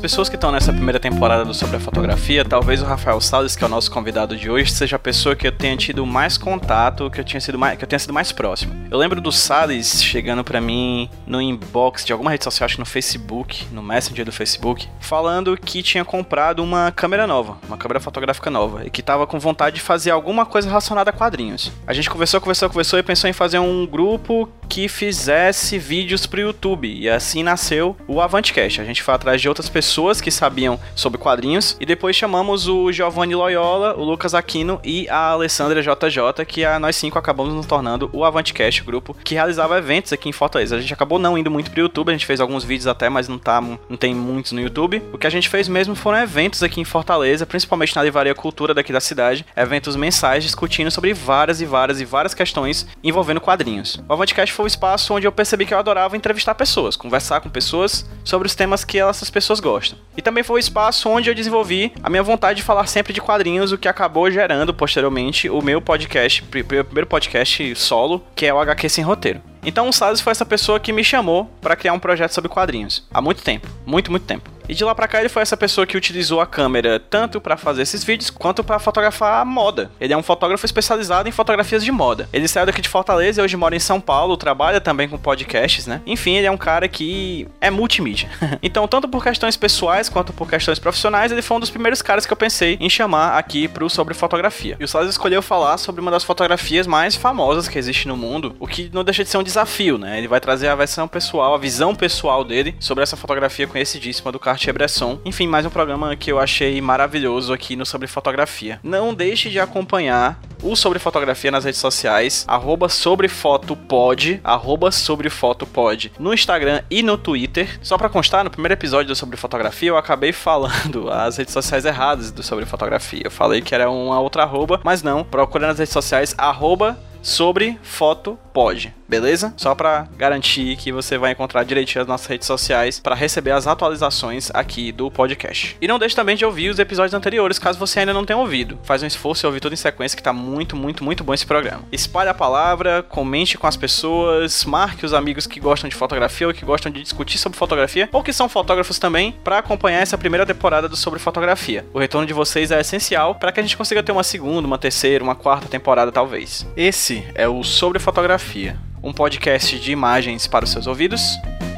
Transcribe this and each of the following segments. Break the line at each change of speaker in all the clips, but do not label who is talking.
as pessoas que estão nessa primeira temporada do Sobre a Fotografia, talvez o Rafael Salles, que é o nosso convidado de hoje, seja a pessoa que eu tenha tido mais contato, que eu, tinha sido mais, que eu tenha sido mais próximo. Eu lembro do Salles chegando para mim no inbox de alguma rede social, acho que no Facebook, no Messenger do Facebook, falando que tinha comprado uma câmera nova, uma câmera fotográfica nova, e que tava com vontade de fazer alguma coisa relacionada a quadrinhos. A gente conversou, conversou, conversou e pensou em fazer um grupo que fizesse vídeos pro YouTube. E assim nasceu o Avantcast. A gente foi atrás de outras pessoas que sabiam sobre quadrinhos e depois chamamos o Giovanni Loyola, o Lucas Aquino e a Alessandra JJ, que a nós cinco acabamos nos tornando o Avantcast, grupo que realizava eventos aqui em Fortaleza. A gente acabou não indo muito pro YouTube, a gente fez alguns vídeos até, mas não tá não tem muitos no YouTube. O que a gente fez mesmo foram eventos aqui em Fortaleza, principalmente na Livraria Cultura daqui da cidade, eventos mensais discutindo sobre várias e várias e várias questões envolvendo quadrinhos. O Avantcast foi o espaço onde eu percebi que eu adorava entrevistar pessoas, conversar com pessoas sobre os temas que essas pessoas gostam. E também foi o espaço onde eu desenvolvi a minha vontade de falar sempre de quadrinhos, o que acabou gerando posteriormente o meu podcast, meu primeiro podcast solo, que é o HQ Sem Roteiro. Então o Salles foi essa pessoa que me chamou para criar um projeto sobre quadrinhos. Há muito tempo. Muito, muito tempo. E de lá pra cá ele foi essa pessoa que utilizou a câmera tanto para fazer esses vídeos quanto para fotografar moda. Ele é um fotógrafo especializado em fotografias de moda. Ele saiu daqui de Fortaleza e hoje mora em São Paulo, trabalha também com podcasts, né? Enfim, ele é um cara que é multimídia. então, tanto por questões pessoais quanto por questões profissionais, ele foi um dos primeiros caras que eu pensei em chamar aqui pro sobre fotografia. E o Salles escolheu falar sobre uma das fotografias mais famosas que existe no mundo, o que não deixa de ser um desafio, né? Ele vai trazer a versão pessoal, a visão pessoal dele sobre essa fotografia conhecidíssima do Cartier-Bresson. Enfim, mais um programa que eu achei maravilhoso aqui no Sobre Fotografia. Não deixe de acompanhar o Sobre Fotografia nas redes sociais, arroba sobrefotopod, arroba sobrefotopod, no Instagram e no Twitter. Só pra constar, no primeiro episódio do Sobre Fotografia, eu acabei falando as redes sociais erradas do Sobre Fotografia. Eu falei que era uma outra arroba, mas não. Procure nas redes sociais, arroba sobre foto pode, beleza? Só para garantir que você vai encontrar direitinho as nossas redes sociais para receber as atualizações aqui do podcast. E não deixe também de ouvir os episódios anteriores, caso você ainda não tenha ouvido. Faz um esforço e ouvir tudo em sequência que tá muito, muito, muito bom esse programa. Espalhe a palavra, comente com as pessoas, marque os amigos que gostam de fotografia ou que gostam de discutir sobre fotografia ou que são fotógrafos também para acompanhar essa primeira temporada do Sobre Fotografia. O retorno de vocês é essencial para que a gente consiga ter uma segunda, uma terceira, uma quarta temporada talvez. Esse é o Sobre Fotografia um podcast de imagens para os seus ouvidos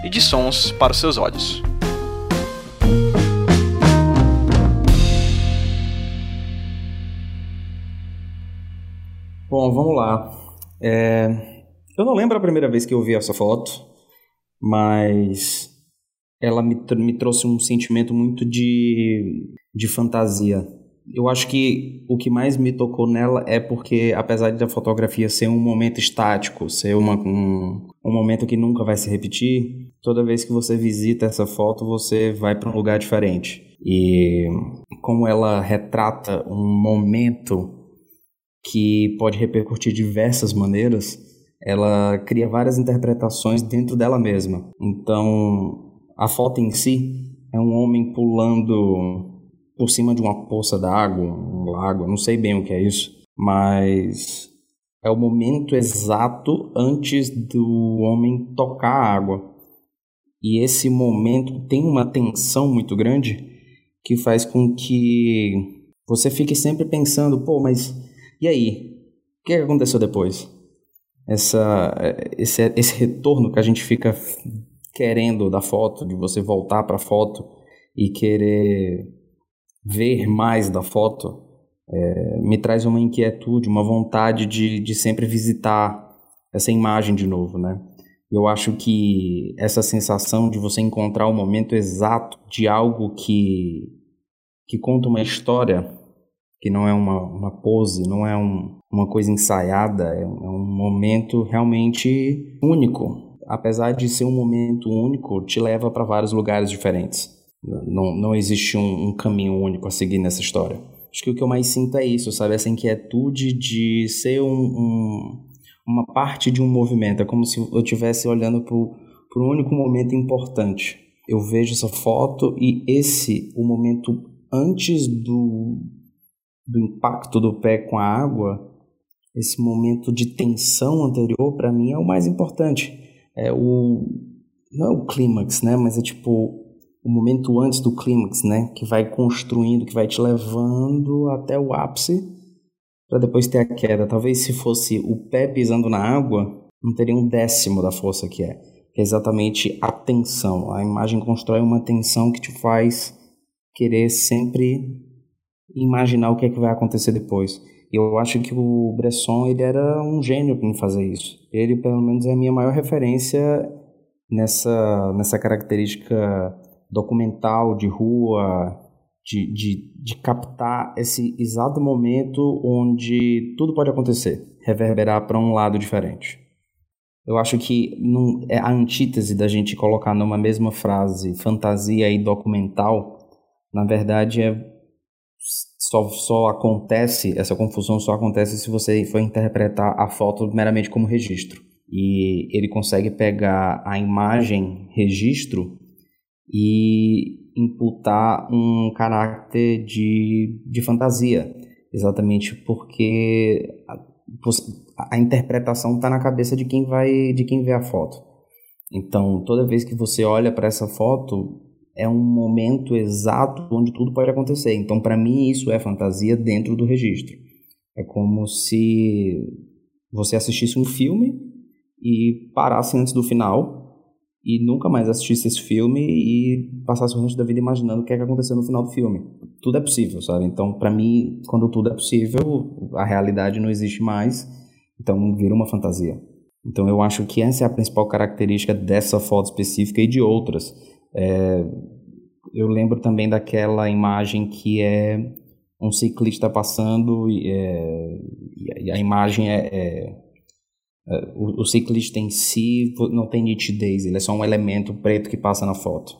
e de sons para os seus olhos.
Bom, vamos lá. É... Eu não lembro a primeira vez que eu vi essa foto, mas ela me, me trouxe um sentimento muito de, de fantasia eu acho que o que mais me tocou nela é porque, apesar da fotografia ser um momento estático, ser uma, um, um momento que nunca vai se repetir, toda vez que você visita essa foto, você vai para um lugar diferente. E como ela retrata um momento que pode repercutir de diversas maneiras, ela cria várias interpretações dentro dela mesma. Então, a foto em si é um homem pulando por cima de uma poça d'água, um lago, não sei bem o que é isso, mas é o momento exato antes do homem tocar a água. E esse momento tem uma tensão muito grande que faz com que você fique sempre pensando, pô, mas e aí? O que aconteceu depois? Essa, esse, esse retorno que a gente fica querendo da foto, de você voltar para a foto e querer ver mais da foto é, me traz uma inquietude, uma vontade de, de sempre visitar essa imagem de novo, né? Eu acho que essa sensação de você encontrar o momento exato de algo que, que conta uma história, que não é uma, uma pose, não é um, uma coisa ensaiada, é um, é um momento realmente único. Apesar de ser um momento único, te leva para vários lugares diferentes. Não, não existe um, um, caminho único a seguir nessa história. Acho que o que eu mais sinto é isso, sabe? Essa inquietude de ser um, um, uma parte de um movimento. É como se eu estivesse olhando para um único momento importante. Eu vejo essa foto e esse, o momento antes do, do impacto do pé com a água, esse momento de tensão anterior, para mim, é o mais importante. É o, não é o clímax, né? Mas é tipo o momento antes do clímax, né? Que vai construindo, que vai te levando até o ápice para depois ter a queda. Talvez se fosse o pé pisando na água, não teria um décimo da força que é. Que é exatamente a tensão. A imagem constrói uma tensão que te faz querer sempre imaginar o que é que vai acontecer depois. E eu acho que o Bresson ele era um gênio em fazer isso. Ele, pelo menos, é a minha maior referência nessa, nessa característica documental de rua, de, de, de captar esse exato momento onde tudo pode acontecer, reverberar para um lado diferente. Eu acho que não, é a antítese da gente colocar numa mesma frase fantasia e documental, na verdade é só, só acontece, essa confusão só acontece se você for interpretar a foto meramente como registro. E ele consegue pegar a imagem registro e imputar um caráter de, de fantasia, exatamente porque a, a interpretação está na cabeça de quem vai de quem vê a foto. Então, toda vez que você olha para essa foto, é um momento exato onde tudo pode acontecer. Então, para mim, isso é fantasia dentro do registro. É como se você assistisse um filme e parasse antes do final e nunca mais assistisse esse filme e passasse o resto da vida imaginando o que é que aconteceu no final do filme. Tudo é possível, sabe? Então, para mim, quando tudo é possível, a realidade não existe mais, então vira uma fantasia. Então, eu acho que essa é a principal característica dessa foto específica e de outras. É, eu lembro também daquela imagem que é um ciclista passando e, é, e a imagem é, é o, o, ciclista em si não tem nitidez, ele é só um elemento preto que passa na foto.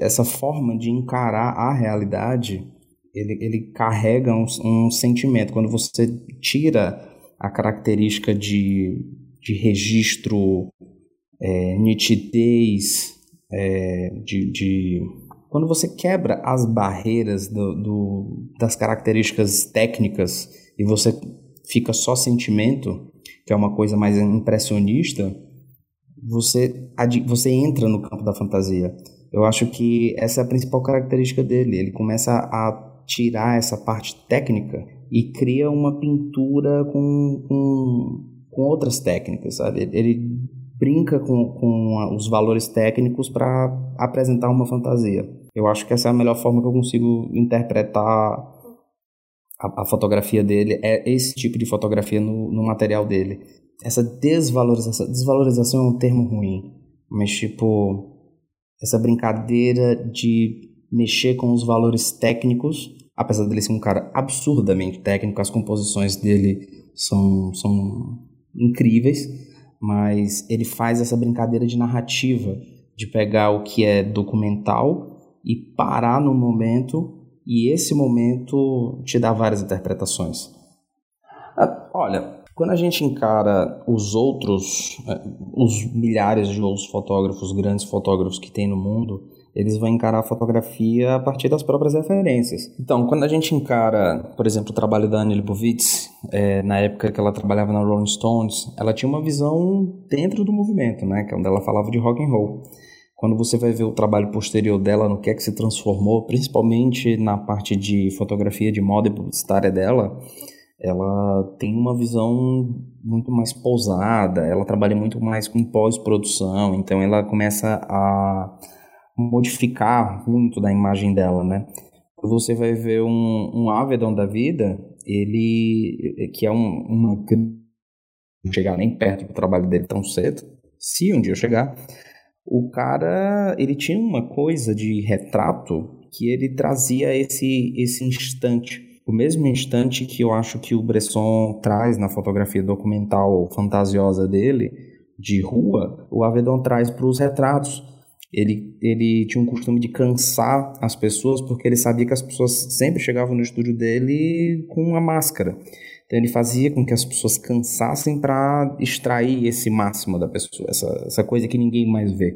Essa forma de encarar a realidade, ele, ele carrega um, um sentimento. Quando você tira a característica de, de registro, é, nitidez, é, de, de, quando você quebra as barreiras do, do, das características técnicas e você fica só sentimento, que é uma coisa mais impressionista, você, você entra no campo da fantasia. Eu acho que essa é a principal característica dele. Ele começa a tirar essa parte técnica e cria uma pintura com, com, com outras técnicas, sabe? Ele brinca com, com os valores técnicos para apresentar uma fantasia. Eu acho que essa é a melhor forma que eu consigo interpretar a, a, fotografia dele é esse tipo de fotografia no, no material dele. Essa desvalorização, desvalorização é um termo ruim, mas tipo, essa brincadeira de mexer com os valores técnicos, apesar dele ser um cara absurdamente técnico, as composições dele são, são incríveis, mas ele faz essa brincadeira de narrativa, de pegar o que é documental e parar no momento e esse momento te dá várias interpretações. Ah, olha, quando a gente encara os outros, é, os milhares de outros fotógrafos, grandes fotógrafos que tem no mundo, eles vão encarar a fotografia a partir das próprias referências. Então, quando a gente encara, por exemplo, o trabalho da Annie Leibovitz, é, na época que ela trabalhava na Rolling Stones, ela tinha uma visão dentro do movimento, né, que é onde ela falava de rock and roll. Quando você vai ver o trabalho posterior dela, no que é que se transformou, principalmente na parte de fotografia de moda e publicitária dela, ela tem uma visão muito mais pousada, ela trabalha muito mais com pós-produção, então ela começa a modificar muito da imagem dela, né? Você vai ver um, um Avedon da vida, ele, que é um, uma... não chegar nem perto do trabalho dele tão cedo, se um dia eu chegar, o cara, ele tinha uma coisa de retrato que ele trazia esse, esse instante. O mesmo instante que eu acho que o Bresson traz na fotografia documental fantasiosa dele, de rua, o Avedon traz para os retratos. Ele, ele tinha um costume de cansar as pessoas porque ele sabia que as pessoas sempre chegavam no estúdio dele com uma máscara. Então ele fazia com que as pessoas cansassem para extrair esse máximo da pessoa, essa, essa coisa que ninguém mais vê.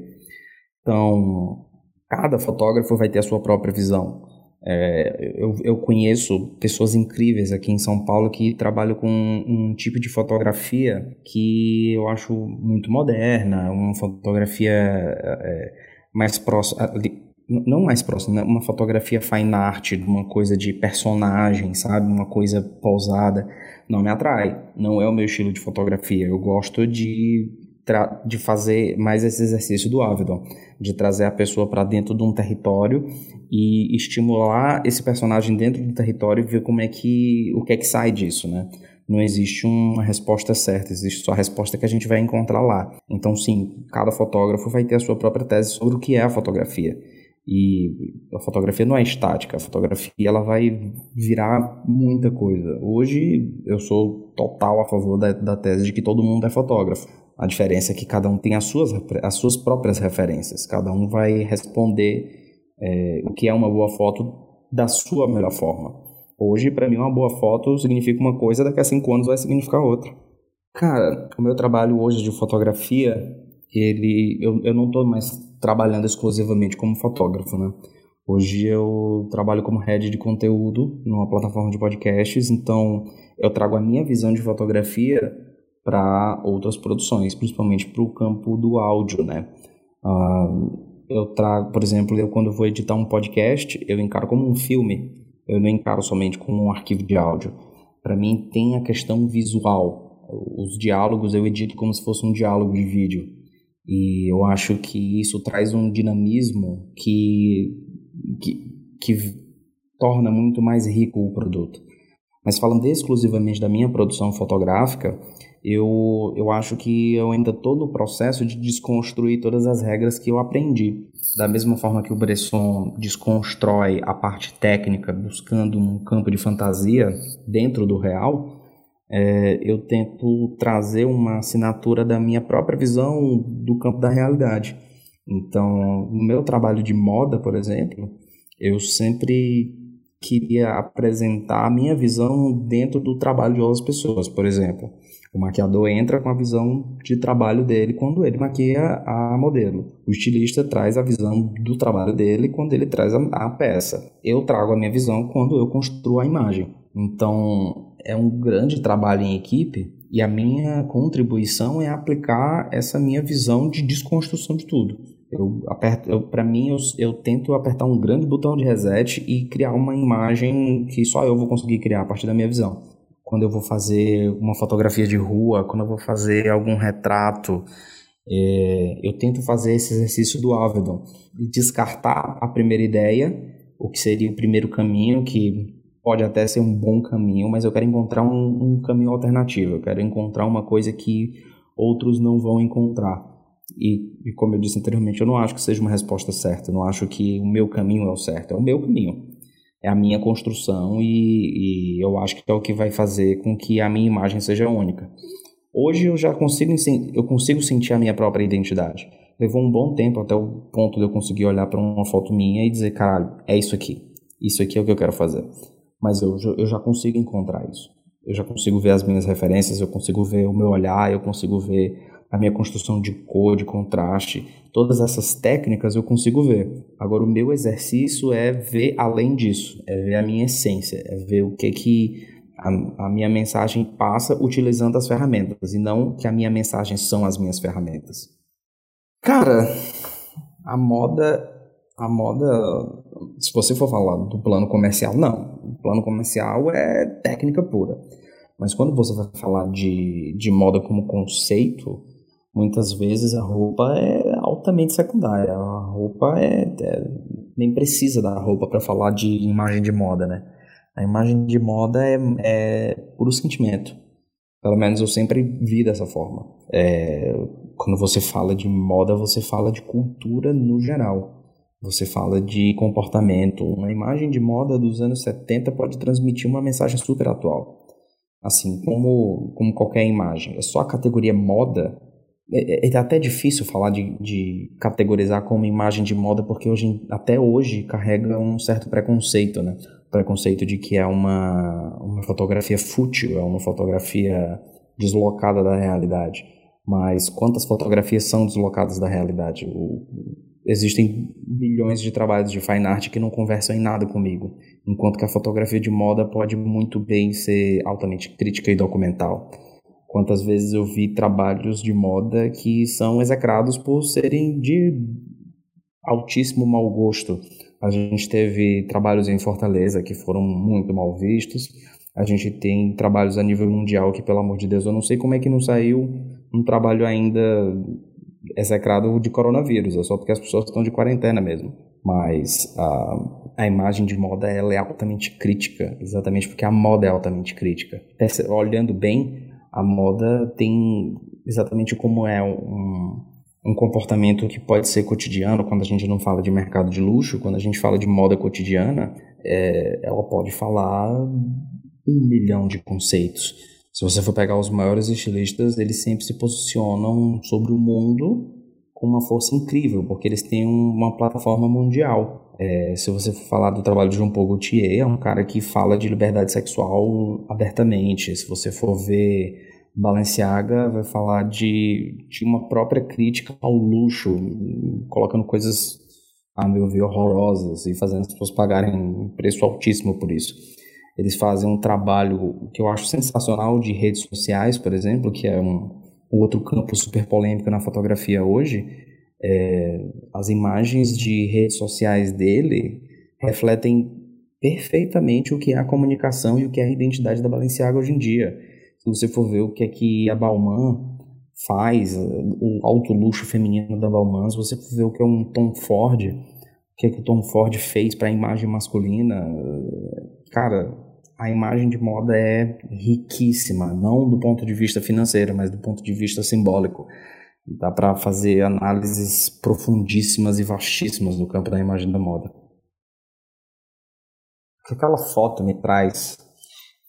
Então, cada fotógrafo vai ter a sua própria visão. É, eu, eu conheço pessoas incríveis aqui em São Paulo que trabalham com um, um tipo de fotografia que eu acho muito moderna, uma fotografia é, mais próximo, não mais próximo, né? uma fotografia fine art, uma coisa de personagem, sabe? Uma coisa pousada, não me atrai. Não é o meu estilo de fotografia. Eu gosto de, de fazer mais esse exercício do Avedon, de trazer a pessoa para dentro de um território e estimular esse personagem dentro do território e ver como é que o que é que sai disso, né? Não existe uma resposta certa, existe só a resposta que a gente vai encontrar lá. Então, sim, cada fotógrafo vai ter a sua própria tese sobre o que é a fotografia. E a fotografia não é estática, a fotografia ela vai virar muita coisa. Hoje eu sou total a favor da, da tese de que todo mundo é fotógrafo. A diferença é que cada um tem as suas, as suas próprias referências, cada um vai responder é, o que é uma boa foto da sua melhor forma. Hoje, para mim, uma boa foto significa uma coisa, daqui a cinco anos vai significar outra. Cara, o meu trabalho hoje de fotografia, ele, eu, eu não estou mais trabalhando exclusivamente como fotógrafo, né? Hoje eu trabalho como head de conteúdo numa plataforma de podcasts, então eu trago a minha visão de fotografia para outras produções, principalmente para o campo do áudio, né? Uh, eu trago, por exemplo, eu quando vou editar um podcast, eu encaro como um filme, eu não encaro somente como um arquivo de áudio. Para mim tem a questão visual. Os diálogos eu edito como se fosse um diálogo de vídeo. E eu acho que isso traz um dinamismo que, que, que torna muito mais rico o produto. Mas falando exclusivamente da minha produção fotográfica, eu, eu acho que eu ainda estou no processo de desconstruir todas as regras que eu aprendi. Da mesma forma que o Bresson desconstrói a parte técnica buscando um campo de fantasia dentro do real, é, eu tento trazer uma assinatura da minha própria visão do campo da realidade. Então, no meu trabalho de moda, por exemplo, eu sempre queria apresentar a minha visão dentro do trabalho de outras pessoas. Por exemplo, o maquiador entra com a visão de trabalho dele quando ele maquia a modelo. O estilista traz a visão do trabalho dele quando ele traz a, a peça. Eu trago a minha visão quando eu construo a imagem. Então, é um grande trabalho em equipe e a minha contribuição é aplicar essa minha visão de desconstrução de tudo. Eu aperto, para mim, eu, eu tento apertar um grande botão de reset e criar uma imagem que só eu vou conseguir criar a partir da minha visão. Quando eu vou fazer uma fotografia de rua, quando eu vou fazer algum retrato, é, eu tento fazer esse exercício do Avedon, descartar a primeira ideia, o que seria o primeiro caminho, que pode até ser um bom caminho, mas eu quero encontrar um, um caminho alternativo. Eu quero encontrar uma coisa que outros não vão encontrar. E, e, como eu disse anteriormente, eu não acho que seja uma resposta certa. Eu não acho que o meu caminho é o certo. É o meu caminho. É a minha construção e, e eu acho que é o que vai fazer com que a minha imagem seja única. Hoje eu já consigo, eu consigo sentir a minha própria identidade. Levou um bom tempo até o ponto de eu conseguir olhar para uma foto minha e dizer, caralho, é isso aqui. Isso aqui é o que eu quero fazer mas eu, eu já consigo encontrar isso. Eu já consigo ver as minhas referências, eu consigo ver o meu olhar, eu consigo ver a minha construção de cor, de contraste, todas essas técnicas eu consigo ver. Agora o meu exercício é ver além disso, é ver a minha essência, é ver o que que a, a minha mensagem passa utilizando as ferramentas e não que a minha mensagem são as minhas ferramentas. Cara, a moda a moda, se você for falar do plano comercial, não. O plano comercial é técnica pura. Mas quando você vai falar de, de moda como conceito, muitas vezes a roupa é altamente secundária. A roupa é, é nem precisa da roupa para falar de imagem de moda, né? A imagem de moda é, é puro sentimento. Pelo menos eu sempre vi dessa forma. É, quando você fala de moda, você fala de cultura no geral. Você fala de comportamento. Uma imagem de moda dos anos 70 pode transmitir uma mensagem super atual. Assim, como, como qualquer imagem. É só a categoria moda. É, é, é até difícil falar de, de categorizar como imagem de moda, porque hoje, até hoje carrega um certo preconceito, né? Preconceito de que é uma, uma fotografia fútil, é uma fotografia deslocada da realidade. Mas quantas fotografias são deslocadas da realidade? O, existem bilhões de trabalhos de fine art que não conversam em nada comigo, enquanto que a fotografia de moda pode muito bem ser altamente crítica e documental. Quantas vezes eu vi trabalhos de moda que são execrados por serem de altíssimo mau gosto. A gente teve trabalhos em Fortaleza que foram muito mal vistos. A gente tem trabalhos a nível mundial que, pelo amor de Deus, eu não sei como é que não saiu um trabalho ainda execrado de coronavírus. É só porque as pessoas estão de quarentena mesmo. Mas a, a imagem de moda ela é altamente crítica, exatamente porque a moda é altamente crítica. Olhando bem, a moda tem exatamente como é um, um comportamento que pode ser cotidiano quando a gente não fala de mercado de luxo, quando a gente fala de moda cotidiana, é, ela pode falar um milhão de conceitos. Se você for pegar os maiores estilistas, eles sempre se posicionam sobre o mundo com uma força incrível, porque eles têm uma plataforma mundial. É, se você for falar do trabalho de João Paul Gaultier, é um cara que fala de liberdade sexual abertamente. Se você for ver Balenciaga, vai falar de, de uma própria crítica ao luxo, colocando coisas, a meu ver, horrorosas e fazendo as pessoas pagarem um preço altíssimo por isso. Eles fazem um trabalho que eu acho sensacional de redes sociais, por exemplo, que é um, outro campo super polêmico na fotografia hoje, é, as imagens de redes sociais dele refletem perfeitamente o que é a comunicação e o que é a identidade da Balenciaga hoje em dia. Se você for ver o que é que a Balmain faz, o alto luxo feminino da Balmain, se você for ver o que é um Tom Ford, o que é que o Tom Ford fez para a imagem masculina, cara, a imagem de moda é riquíssima, não do ponto de vista financeiro, mas do ponto de vista simbólico. Dá para fazer análises profundíssimas e vastíssimas do campo da imagem da moda. O que aquela foto me traz,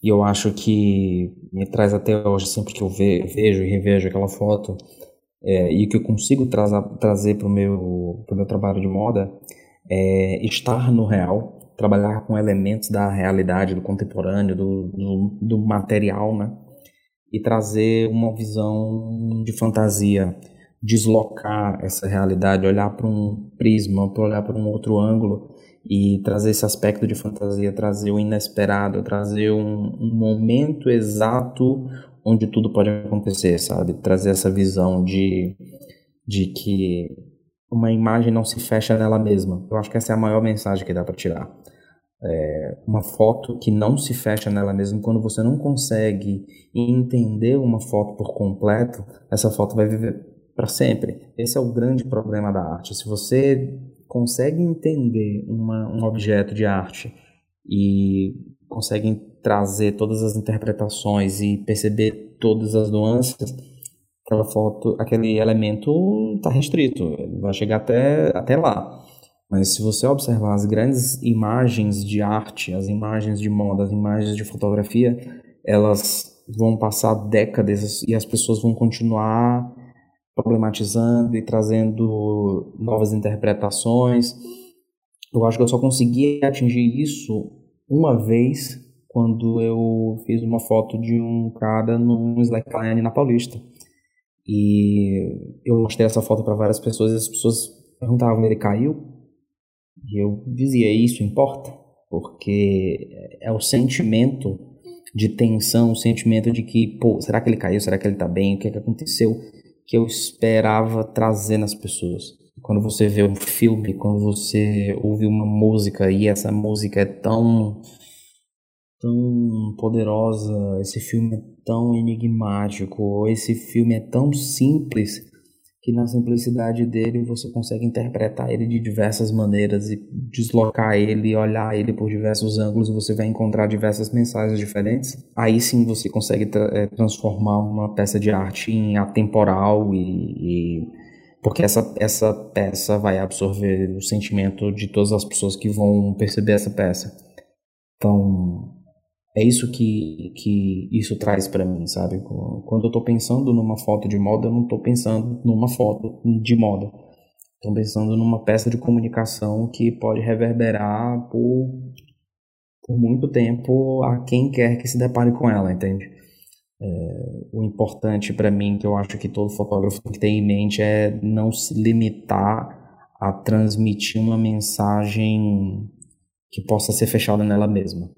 e eu acho que me traz até hoje, sempre que eu vejo e revejo aquela foto, é, e que eu consigo tra trazer para o meu, meu trabalho de moda, é estar no real, trabalhar com elementos da realidade, do contemporâneo, do, do, do material, né? E trazer uma visão de fantasia, deslocar essa realidade, olhar para um prisma, olhar para um outro ângulo e trazer esse aspecto de fantasia, trazer o inesperado, trazer um, um momento exato onde tudo pode acontecer, sabe? Trazer essa visão de, de que uma imagem não se fecha nela mesma. Eu acho que essa é a maior mensagem que dá para tirar é, uma foto que não se fecha nela mesma, quando você não consegue entender uma foto por completo, essa foto vai viver para sempre. Esse é o grande problema da arte. Se você consegue entender uma, um objeto de arte e consegue trazer todas as interpretações e perceber todas as nuances, aquela foto, aquele elemento está restrito, vai chegar até, até lá. Mas se você observar as grandes imagens de arte, as imagens de moda, as imagens de fotografia, elas vão passar décadas e as pessoas vão continuar problematizando e trazendo novas interpretações. Eu acho que eu só consegui atingir isso uma vez quando eu fiz uma foto de um cara num slackline na Paulista. E eu mostrei essa foto para várias pessoas e as pessoas perguntavam: ele caiu? E eu dizia: isso importa? Porque é o sentimento de tensão, o sentimento de que, pô, será que ele caiu? Será que ele tá bem? O que, é que aconteceu? Que eu esperava trazer nas pessoas. Quando você vê um filme, quando você ouve uma música e essa música é tão tão poderosa, esse filme é tão enigmático, esse filme é tão simples que na simplicidade dele você consegue interpretar ele de diversas maneiras e deslocar ele, olhar ele por diversos ângulos e você vai encontrar diversas mensagens diferentes. Aí sim você consegue tra é, transformar uma peça de arte em atemporal e, e porque essa, essa peça vai absorver o sentimento de todas as pessoas que vão perceber essa peça. Então, é isso que, que isso traz para mim, sabe? Quando eu estou pensando numa foto de moda, eu não estou pensando numa foto de moda. Estou pensando numa peça de comunicação que pode reverberar por, por muito tempo a quem quer que se depare com ela, entende? É, o importante para mim, que eu acho que todo fotógrafo tem que ter em mente, é não se limitar a transmitir uma mensagem que possa ser fechada nela mesma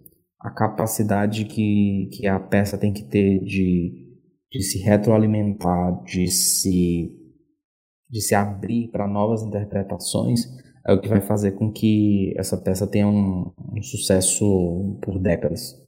a capacidade que, que a peça tem que ter de, de se retroalimentar, de se, de se abrir para novas interpretações, é o que vai fazer com que essa peça tenha um, um sucesso por décadas.